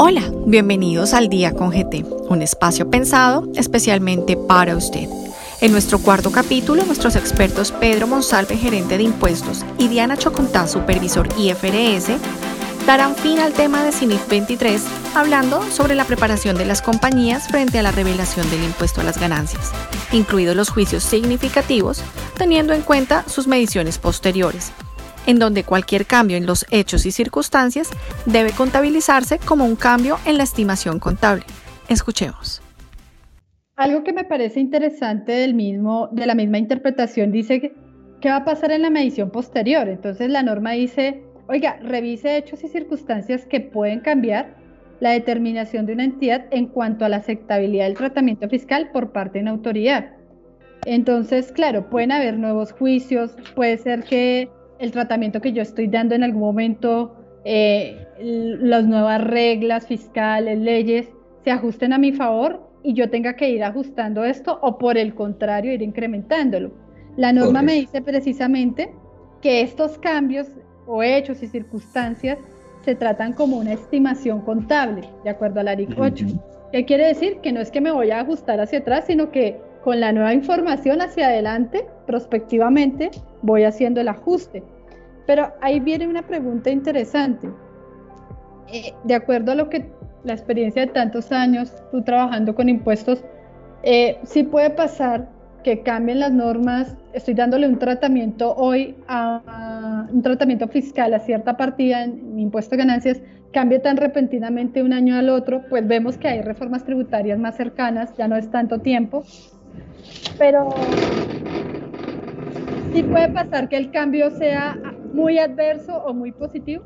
Hola, bienvenidos al Día con GT, un espacio pensado especialmente para usted. En nuestro cuarto capítulo, nuestros expertos Pedro Monsalve, gerente de impuestos, y Diana Chocontá, supervisor IFRS, darán fin al tema de CINIF 23, hablando sobre la preparación de las compañías frente a la revelación del impuesto a las ganancias, incluidos los juicios significativos, teniendo en cuenta sus mediciones posteriores en donde cualquier cambio en los hechos y circunstancias debe contabilizarse como un cambio en la estimación contable. Escuchemos. Algo que me parece interesante del mismo, de la misma interpretación dice que, qué va a pasar en la medición posterior. Entonces la norma dice, oiga, revise hechos y circunstancias que pueden cambiar la determinación de una entidad en cuanto a la aceptabilidad del tratamiento fiscal por parte de una autoridad. Entonces, claro, pueden haber nuevos juicios, puede ser que el tratamiento que yo estoy dando en algún momento, eh, las nuevas reglas fiscales, leyes, se ajusten a mi favor y yo tenga que ir ajustando esto o por el contrario ir incrementándolo. La norma me dice precisamente que estos cambios o hechos y circunstancias se tratan como una estimación contable, de acuerdo al ARIC 8. ¿Qué quiere decir? Que no es que me voy a ajustar hacia atrás, sino que con la nueva información hacia adelante, prospectivamente, voy haciendo el ajuste. Pero ahí viene una pregunta interesante. Eh, de acuerdo a lo que la experiencia de tantos años, tú trabajando con impuestos, eh, sí puede pasar que cambien las normas. Estoy dándole un tratamiento hoy a, un tratamiento fiscal a cierta partida en impuesto de ganancias, cambie tan repentinamente un año al otro, pues vemos que hay reformas tributarias más cercanas, ya no es tanto tiempo, pero sí puede pasar que el cambio sea muy adverso o muy positivo.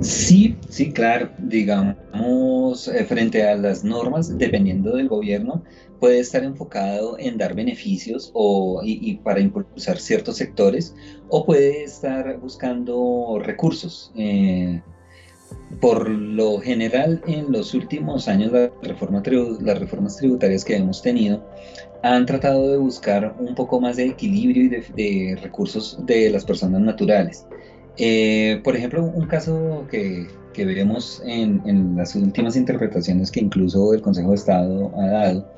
Sí, sí, claro. Digamos, eh, frente a las normas, dependiendo del gobierno, puede estar enfocado en dar beneficios o, y, para impulsar ciertos sectores, o puede estar buscando recursos. Eh, por lo general, en los últimos años, la reforma las reformas tributarias que hemos tenido han tratado de buscar un poco más de equilibrio y de, recursos de las personas naturales. Eh, por ejemplo, un caso que, que vemos en, en, las últimas interpretaciones que incluso el Consejo de Estado ha dado,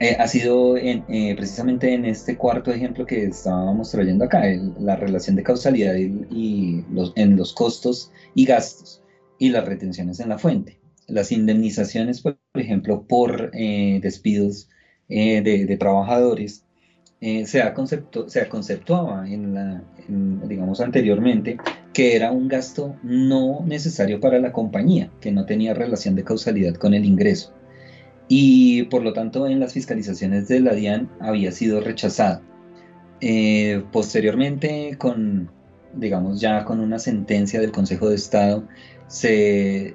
eh, ha sido en, eh, precisamente en este cuarto ejemplo que estábamos trayendo acá, la relación de causalidad y, los, en los costos y gastos y las retenciones en la fuente. Las indemnizaciones, por ejemplo, por eh, despidos eh, de, trabajadores, eh, se, ha concepto, se conceptuaba en la, digamos anteriormente que era un gasto no necesario para la compañía, que no tenía relación de causalidad con el ingreso. Y por lo tanto en las fiscalizaciones de la DIAN había sido rechazado. posteriormente, con, digamos ya con una sentencia del Consejo de Estado, se,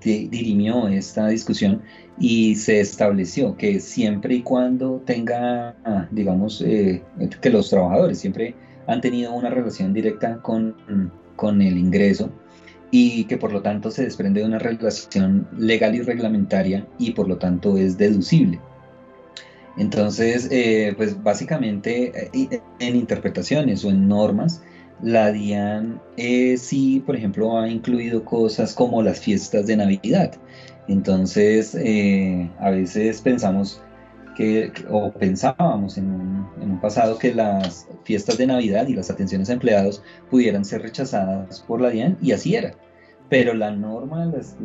dirimió esta discusión y se estableció que siempre y cuando tenga, digamos, eh, que los trabajadores siempre han tenido una relación directa con, con el ingreso y que por lo tanto se desprende de una relación legal y reglamentaria y por lo tanto es deducible. Entonces, eh, pues básicamente eh, en interpretaciones o en normas, la DIAN eh, sí, por ejemplo, ha incluido cosas como las fiestas de Navidad. Entonces, eh, a veces pensamos que, o pensábamos en un, pasado que las fiestas de Navidad y las atenciones a empleados pudieran ser rechazadas por la DIAN, y así era. Pero la norma, las,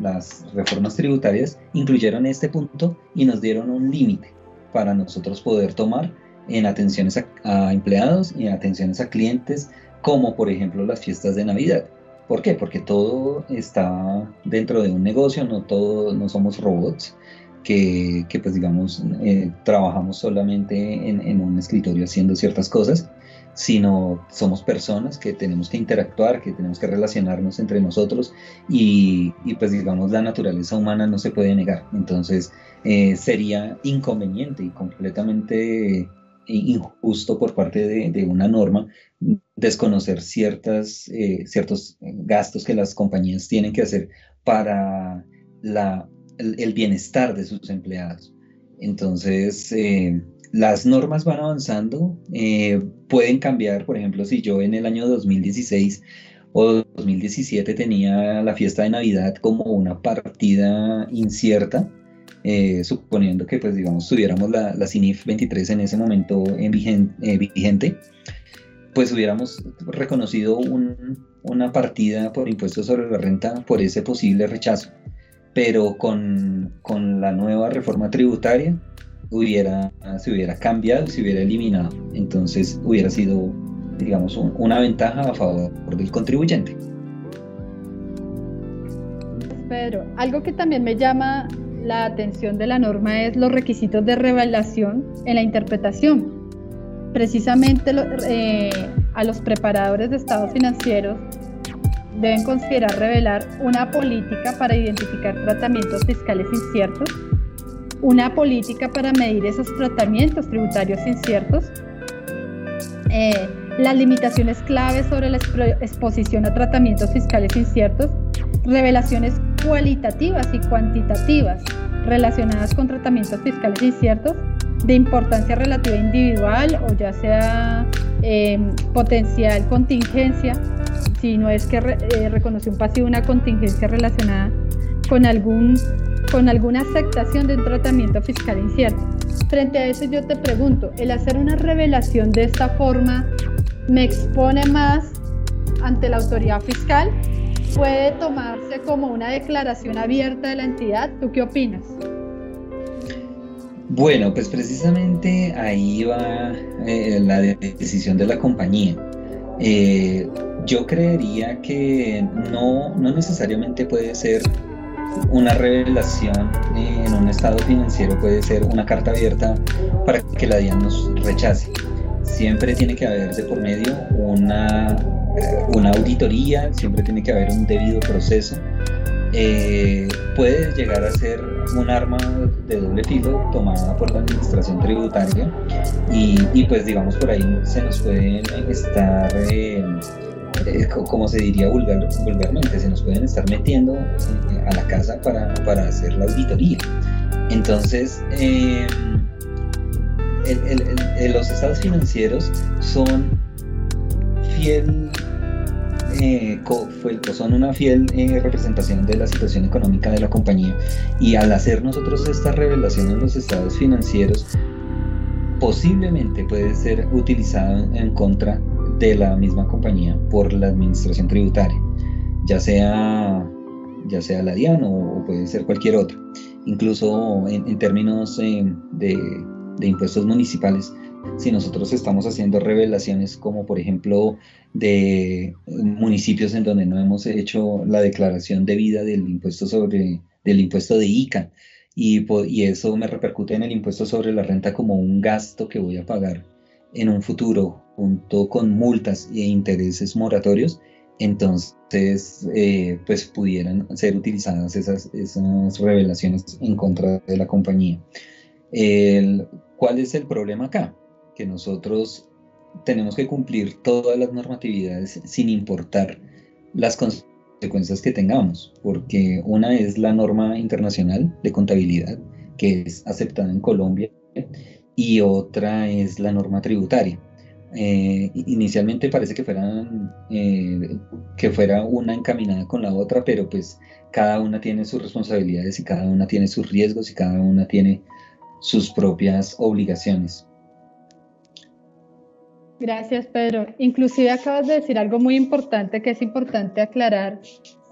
las reformas tributarias incluyeron este punto y nos dieron un límite para nosotros poder tomar en atenciones a, empleados y en atenciones a clientes, como por ejemplo las fiestas de Navidad. ¿Por qué? Porque todo está dentro de un negocio, no todos no somos robots que, que pues digamos eh, trabajamos solamente en, en, un escritorio haciendo ciertas cosas, sino somos personas que tenemos que interactuar, que tenemos que relacionarnos entre nosotros y, y pues digamos la naturaleza humana no se puede negar. Entonces eh, sería inconveniente y completamente injusto por parte de, una norma desconocer ciertas, eh, ciertos gastos que las compañías tienen que hacer para la, el, bienestar de sus empleados. Entonces, eh, las normas van avanzando, eh, pueden cambiar, por ejemplo, si yo en el año 2016 o 2017 tenía la fiesta de Navidad como una partida incierta, eh, suponiendo que pues digamos tuviéramos la, la CINIF 23 en ese momento en eh, vigente, pues hubiéramos reconocido una partida por impuestos sobre la renta por ese posible rechazo. Pero con, con la nueva reforma tributaria hubiera, se hubiera cambiado se hubiera eliminado. Entonces hubiera sido digamos, una ventaja a favor del contribuyente. Pedro, algo que también me llama la atención de la norma es los requisitos de revelación en la interpretación. Precisamente eh, a los preparadores de estados financieros deben considerar revelar una política para identificar tratamientos fiscales inciertos, una política para medir esos tratamientos tributarios inciertos, eh, las limitaciones claves sobre la exposición a tratamientos fiscales inciertos, revelaciones cualitativas y cuantitativas relacionadas con tratamientos fiscales inciertos de importancia relativa individual o ya sea em, potencial contingencia, si no es que eh, reconoce un pasivo una contingencia relacionada con, algún, con alguna aceptación de un tratamiento fiscal incierto. Frente a eso yo te pregunto, el hacer una revelación de esta forma me expone más ante la autoridad fiscal, puede tomarse como una declaración abierta de la entidad. ¿Tú qué opinas? Bueno, pues precisamente ahí va eh, la decisión de la compañía. Eh, yo creería que no, no necesariamente puede ser una revelación en un estado financiero, puede ser una carta abierta para que la DIAN nos rechace siempre tiene que haber de por medio una, una auditoría, siempre tiene que haber un debido proceso. Eh, puede llegar a ser un arma de doble filo tomada por la administración tributaria y, pues digamos por ahí se nos pueden estar, eh, eh, como se diría vulgarmente, se nos pueden estar metiendo a la casa para, para hacer la auditoría. Entonces, los estados financieros son fiel eh, son una fiel eh, representación de la situación económica de la compañía. Y al hacer nosotros esta revelación en los estados financieros posiblemente puede ser utilizado en contra de la misma compañía por la administración tributaria ya sea ya sea la DIAN o, puede ser cualquier otra. Incluso en, términos eh, de de impuestos municipales si nosotros estamos haciendo revelaciones como por ejemplo de municipios en donde no hemos hecho la declaración debida del impuesto sobre del impuesto de ICA y, y eso me repercute en el impuesto sobre la renta como un gasto que voy a pagar en un futuro junto con multas e intereses moratorios entonces eh, pues pudieran ser utilizadas esas, esas revelaciones en contra de la compañía. El, ¿Cuál es el problema acá? Que nosotros tenemos que cumplir todas las normatividades sin importar las consecuencias que tengamos, porque una es la norma internacional de contabilidad, que es aceptada en Colombia, y otra es la norma tributaria. Eh, inicialmente parece que fueran eh, que fuera una encaminada con la otra, pero pues cada una tiene sus responsabilidades y cada una tiene sus riesgos y cada una tiene sus propias obligaciones. Gracias, Pedro. Inclusive acabas de decir algo muy importante que es importante aclarar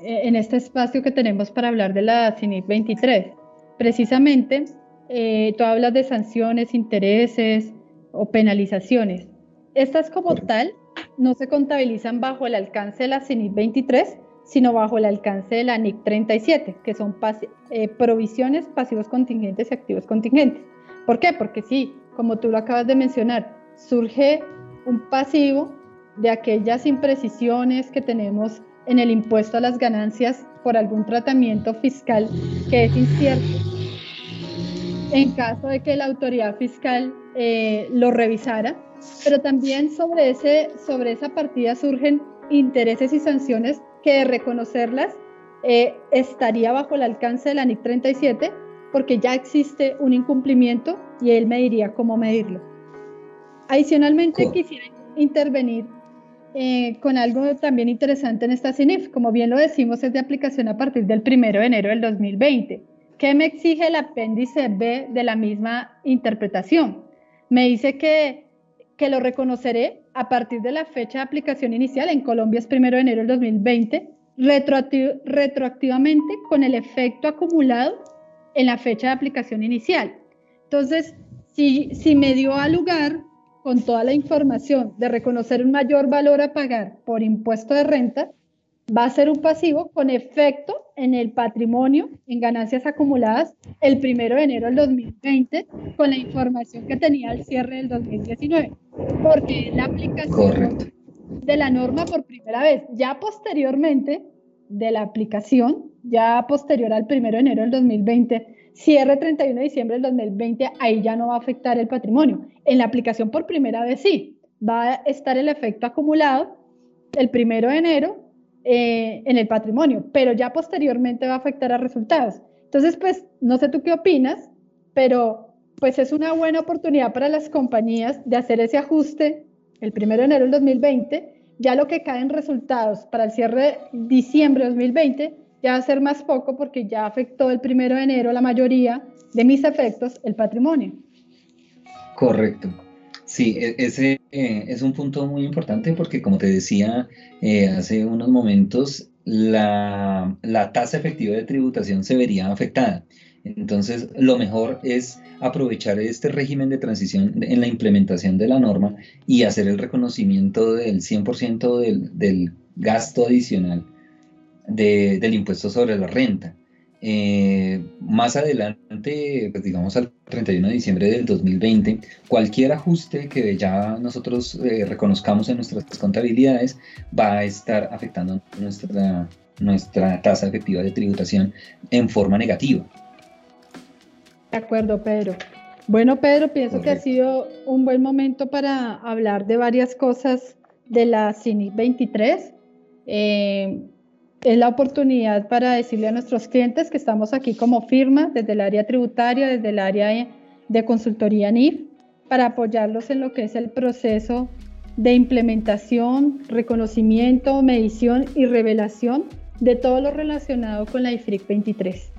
eh, en este espacio que tenemos para hablar de la CINIP 23. Precisamente, eh, tú hablas de sanciones, intereses o penalizaciones. Estas como tal no se contabilizan bajo el alcance de la CINIP 23, sino bajo el alcance de la NIC 37, que son eh, provisiones, pasivos contingentes y activos contingentes. ¿Por qué? Porque sí, como tú lo acabas de mencionar, surge un pasivo de aquellas imprecisiones que tenemos en el impuesto a las ganancias por algún tratamiento fiscal que es incierto. En caso de que la autoridad fiscal eh, lo revisara, pero también sobre, ese, sobre esa partida surgen intereses y sanciones que de reconocerlas eh, estaría bajo el alcance de la NIC 37 porque ya existe un incumplimiento y él me diría cómo medirlo. Adicionalmente, quisiera intervenir eh, con algo también interesante en esta CINIF. Como bien lo decimos, es de aplicación a partir del 1 de enero del 2020. ¿Qué me exige el apéndice B de la misma interpretación? Me dice que, que lo reconoceré a partir de la fecha de aplicación inicial, en Colombia es 1 de enero del 2020, retroactivamente con el efecto acumulado en la fecha de aplicación inicial. Entonces, si, si me dio a lugar con toda la información de reconocer un mayor valor a pagar por impuesto de renta, va a ser un pasivo con efecto en el patrimonio en ganancias acumuladas el primero de enero del 2020 con la información que tenía al cierre del 2019, porque la aplicación de la norma por primera vez, ya posteriormente de la aplicación, ya posterior al primero de enero del 2020, cierre 31 de diciembre del 2020, ahí ya no va a afectar el patrimonio. En la aplicación por primera vez sí, va a estar el efecto acumulado el primero de enero eh, en el patrimonio, pero ya posteriormente va a afectar a resultados. Entonces, pues, no sé tú qué opinas, pero pues es una buena oportunidad para las compañías de hacer ese ajuste el primero de enero del 2020. Ya lo que cae en resultados para el cierre de diciembre de 2020 ya va a ser más poco porque ya afectó el primero de enero la mayoría de mis efectos el patrimonio. Correcto. Sí, e, ese eh, es un punto muy importante porque como te decía eh, hace unos momentos, la, la tasa efectiva de tributación se vería afectada. Entonces, lo mejor es aprovechar este régimen de transición en la implementación de la norma y hacer el reconocimiento del 100% del, del gasto adicional del impuesto sobre la renta. Eh, más adelante, pues digamos al 31 de diciembre del 2020, cualquier ajuste que ya nosotros eh, reconozcamos en nuestras contabilidades va a estar afectando nuestra, nuestra tasa efectiva de tributación en forma negativa. De acuerdo, Pedro. Bueno, Pedro, pienso que ha sido un buen momento para hablar de varias cosas de la CINI 23. Eh, es la oportunidad para decirle a nuestros clientes que estamos aquí como firma desde el área tributaria, desde el área de consultoría NIF, para apoyarlos en lo que es el proceso de implementación, reconocimiento, medición y revelación de todo lo relacionado con la IFRIC 23.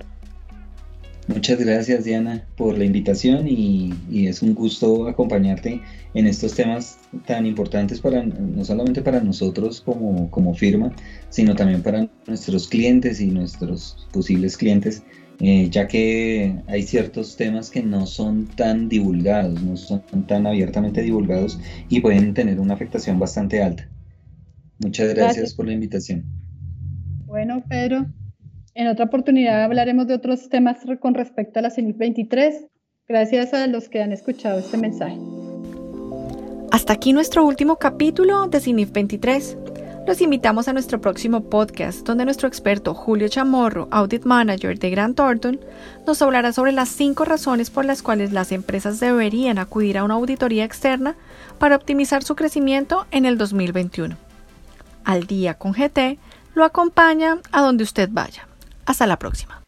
Muchas gracias Diana por la invitación y, es un gusto acompañarte en estos temas tan importantes para no solamente para nosotros como, como firma, sino también para nuestros clientes y nuestros posibles clientes, eh, ya que hay ciertos temas que no son tan divulgados, no son tan abiertamente divulgados y pueden tener una afectación bastante alta. Muchas gracias. por la invitación. Bueno, Pedro, en otra oportunidad hablaremos de otros temas con respecto a la CENIF 23. Gracias a los que han escuchado este mensaje. Hasta aquí nuestro último capítulo de CINIF 23. Los invitamos a nuestro próximo podcast, donde nuestro experto Julio Chamorro, Audit Manager de Grant Thornton, nos hablará sobre las cinco razones por las cuales las empresas deberían acudir a una auditoría externa para optimizar su crecimiento en el 2021. Al día con GT lo acompaña a donde usted vaya. Hasta la próxima.